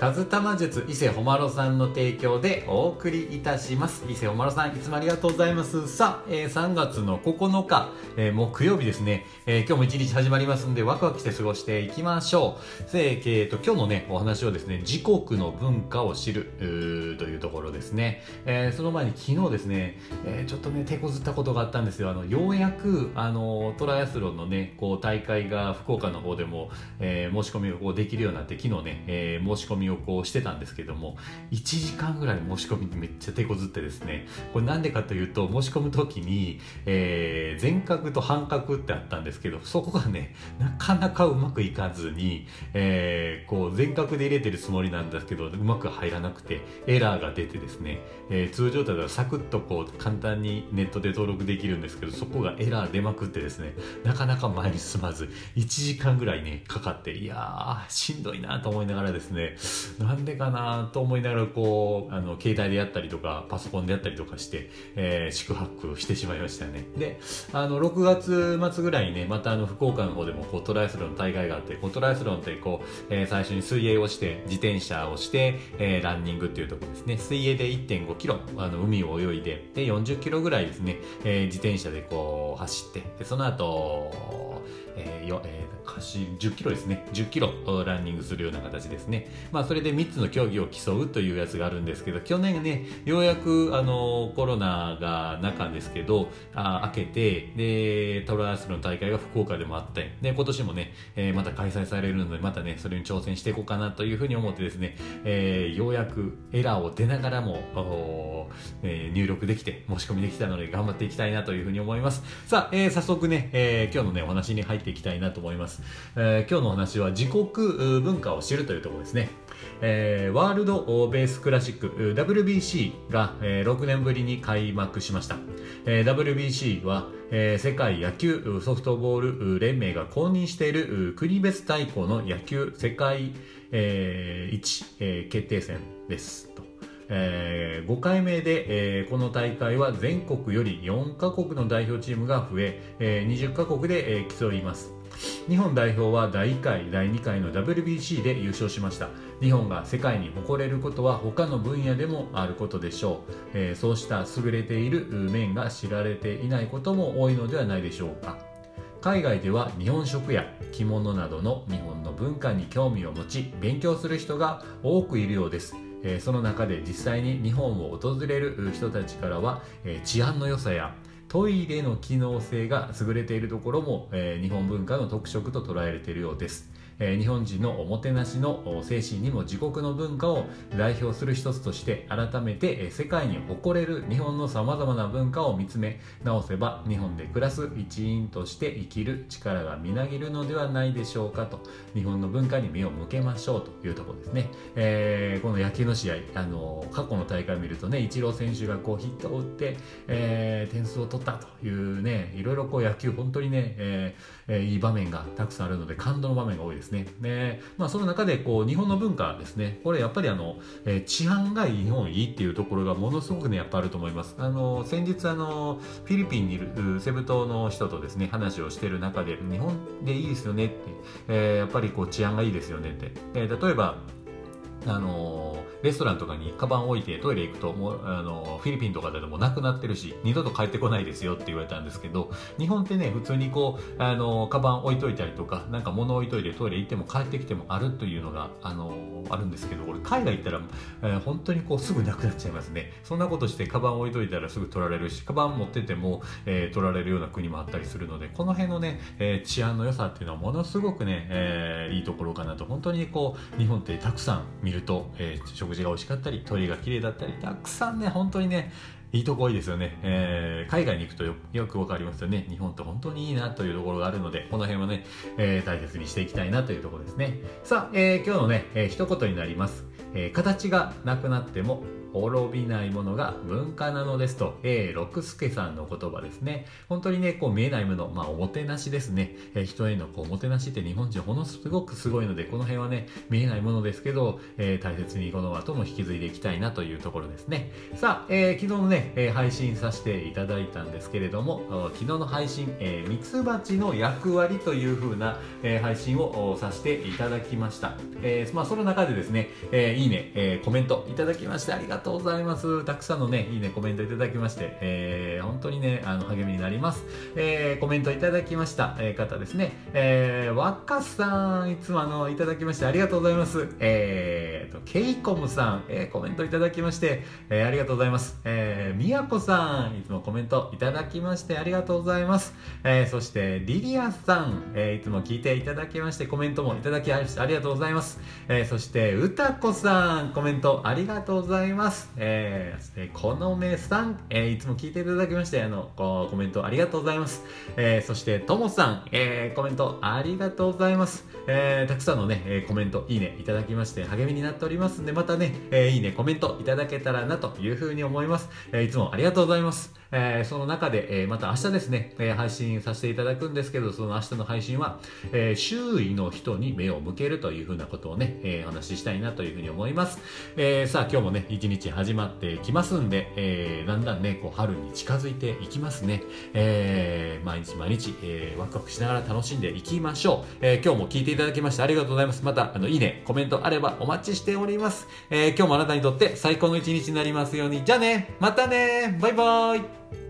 カズタマ術伊勢ほまろさんの提供でお送りいたします。伊勢ほまろさん、いつもありがとうございます。さあ、えー3月の9日、えー木曜日ですね、えー今日も一日始まりますんで、ワクワクして過ごしていきましょう。で、えーと、今日のね、お話はですね、自国の文化を知る、というところですね。えーその前に昨日ですね、えーちょっとね、手こずったことがあったんですよ。あの、ようやく、あの、トライアスロンのね、こう、大会が福岡の方でも、えー申し込みがこうできるようになって、昨日ね、えー申し込みをこうしてたんですけども、1時間ぐらい申し込みにめっちゃ手こずってですね、これなんでかというと、申し込む時に、えー全角と半角ってあったんですけど、そこがね、なかなかうまくいかずに、えーこう、全角で入れてるつもりなんですけど、うまく入らなくて、エラーが出てですね、えー通常だったらサクッとこう、簡単にネットで登録できるんですけど、そこがエラー出まくってですね、なかなか前に進まず、1時間ぐらいね、かかって、いやー、しんどいなと思いながらですね、なんでかなと思いながら、こう、あの、携帯でやったりとか、パソコンでやったりとかして、えー、宿泊してしまいましたね。で、あの、6月末ぐらいにね、またあの、福岡の方でも、こう、トライアスロン大会があって、こう、トライアスロンって、こう、えー最初に水泳をして、自転車をして、えーランニングっていうところですね。水泳で1.5キロ、あの、海を泳いで、で、40キロぐらいですね、えー自転車でこう、走って、で、その後、えーよえー走10キロですね。10キロランニングするような形ですね。まあ、それで3つの競技を競うというやつがあるんですけど、去年ね、ようやく、あの、コロナが中ですけど、あ明けて、で、トライアスロン大会が福岡でもあって、で、今年もね、えーまた開催されるので、またね、それに挑戦していこうかなというふうに思ってですね、えーようやくエラーを出ながらも、えー入力できて、申し込みできたので頑張っていきたいなというふうに思います。さあ、えー早速ね、えー今日のね、お話に入っていきたいなと思います。えー今日のお話は自国文化を知るというところですね。えーワールドベースクラシック WBC が、えー6年ぶりに開幕しました。えー WBC は、えー世界野球ソフトボール連盟が公認している国別対抗の野球世界、えー一、えー決定戦ですと。えー5回目で、えーこの大会は全国より4カ国の代表チームが増ええー20カ国で、えー競います日本代表は第1回第2回の WBC で優勝しました。日本が世界に誇れることは他の分野でもあることでしょう、えーそうした優れている面が知られていないことも多いのではないでしょうか。海外では日本食や着物などの日本の文化に興味を持ち勉強する人が多くいるようです。その中で実際に日本を訪れる人たちからは、治安の良さやトイレの機能性が優れているところも、えー日本文化の特色と捉えられているようです、え日本人のおもてなしの精神にも自国の文化を代表する一つとして改めて、え世界に誇れる日本のさまざまな文化を見つめ直せば日本で暮らす一員として生きる力がみなぎるのではないでしょうかと日本の文化に目を向けましょうというところですね、えーこの野球の試合あの過去の大会を見るとねイチロー選手がこうヒットを打って、えー点数を取ったというねいろいろこう野球本当にね、えーえーいい場面がたくさんあるので感動の場面が多いです。ね。でまあその中でこう日本の文化ですね。これやっぱりあの、えー治安が日本いいっていうところがものすごくねやっぱあると思います。あの先日あのフィリピンにいるセブ島の人とですね話をしている中で日本でいいですよねって、えーやっぱりこう治安がいいですよねって、えー例えばあのレストランとかにカバン置いてトイレ行くともう、あのフィリピンとかでもなくなってるし二度と帰ってこないですよって言われたんですけど日本ってね普通にこう、あのーカバン置いといたりとかなんか物置いといてトイレ行っても帰ってきてもあるというのが、あのあるんですけどこれ海外行ったら、えー本当にこうすぐなくなっちゃいますね。そんなことしてカバン置いといたらすぐ取られるしカバン持ってても、えー取られるような国もあったりするのでこの辺のね、えー治安の良さっていうのはものすごくね、えーいいところかなと。本当にこう日本ってたくさん見ると、えー食事が美味しかったりトイレが綺麗だったりたくさんね本当にねいいとこ多いですよね、えー海外に行くとよよくわかりますよね。日本って本当にいいなというところがあるのでこの辺はね、えー大切にしていきたいなというところですね。さあ、えー今日のね、えー一言になります、えー形がなくなっても滅びないものが文化なのですと、えー、六助さんの言葉ですね。本当にね、こう見えないもの、まあおもてなしですね。えー、人へのこうおもてなしって日本人ほのすごくすごいので、この辺はね、見えないものですけど、えー、大切にこの後も引き継いでいきたいなというところですね。さあ、えー、昨日のね、えー、配信させていただいたんですけれども、昨日の配信、えー、ミツバチの役割という風な、えー、配信をさせていただきました。えー、まあその中でですね、えー、いいね、えー、コメントいただきましてありがとうとうございます。たくさんのね、いいね、コメントいただきまして、えー、本当にね、あの、励みになります。えー、コメントいただきました、えー、方ですね、えー、若さん、いつもあの、いただきましてありがとうございます。えーと、ケイコムさん、えー、コメントいただきまして、えー、ありがとうございます。えー、みやこさん、いつもコメントいただきましてありがとうございます。えー、そして、リリアさん、えー、いつも聞いていただきまして、コメントもいただきありがとうございます。えー、そして、うたこさん、コメントありがとうございます。えー、このめさん、えー、いつも聞いていただきまして、あの、コメントありがとうございます。えー、そして、ともさん、えー、コメントありがとうございます。えー、たくさんのね、えコメント、いいねいただきまして、励みになっておりますんで、またね、えー、いいね、コメントいただけたらなというふうに思います。えー、いつもありがとうございます。えー、その中で、えー、また明日ですね、えー、配信させていただくんですけど、その明日の配信は、えー、周囲の人に目を向けるというふうなことをね、えー、お話ししたいなというふうに思います。えー、さあ、今日もね、一日始まってきますんで、えー、だんだんね、こう、春に近づいていきますね。えー、毎日毎日、えー、ワクワクしながら楽しんでいきましょう。えー、今日も聞いていただきましてありがとうございます。また、あの、いいね、コメントあればお待ちしております。えー、今日もあなたにとって最高の一日になりますように。じゃあね、またね、バイバイ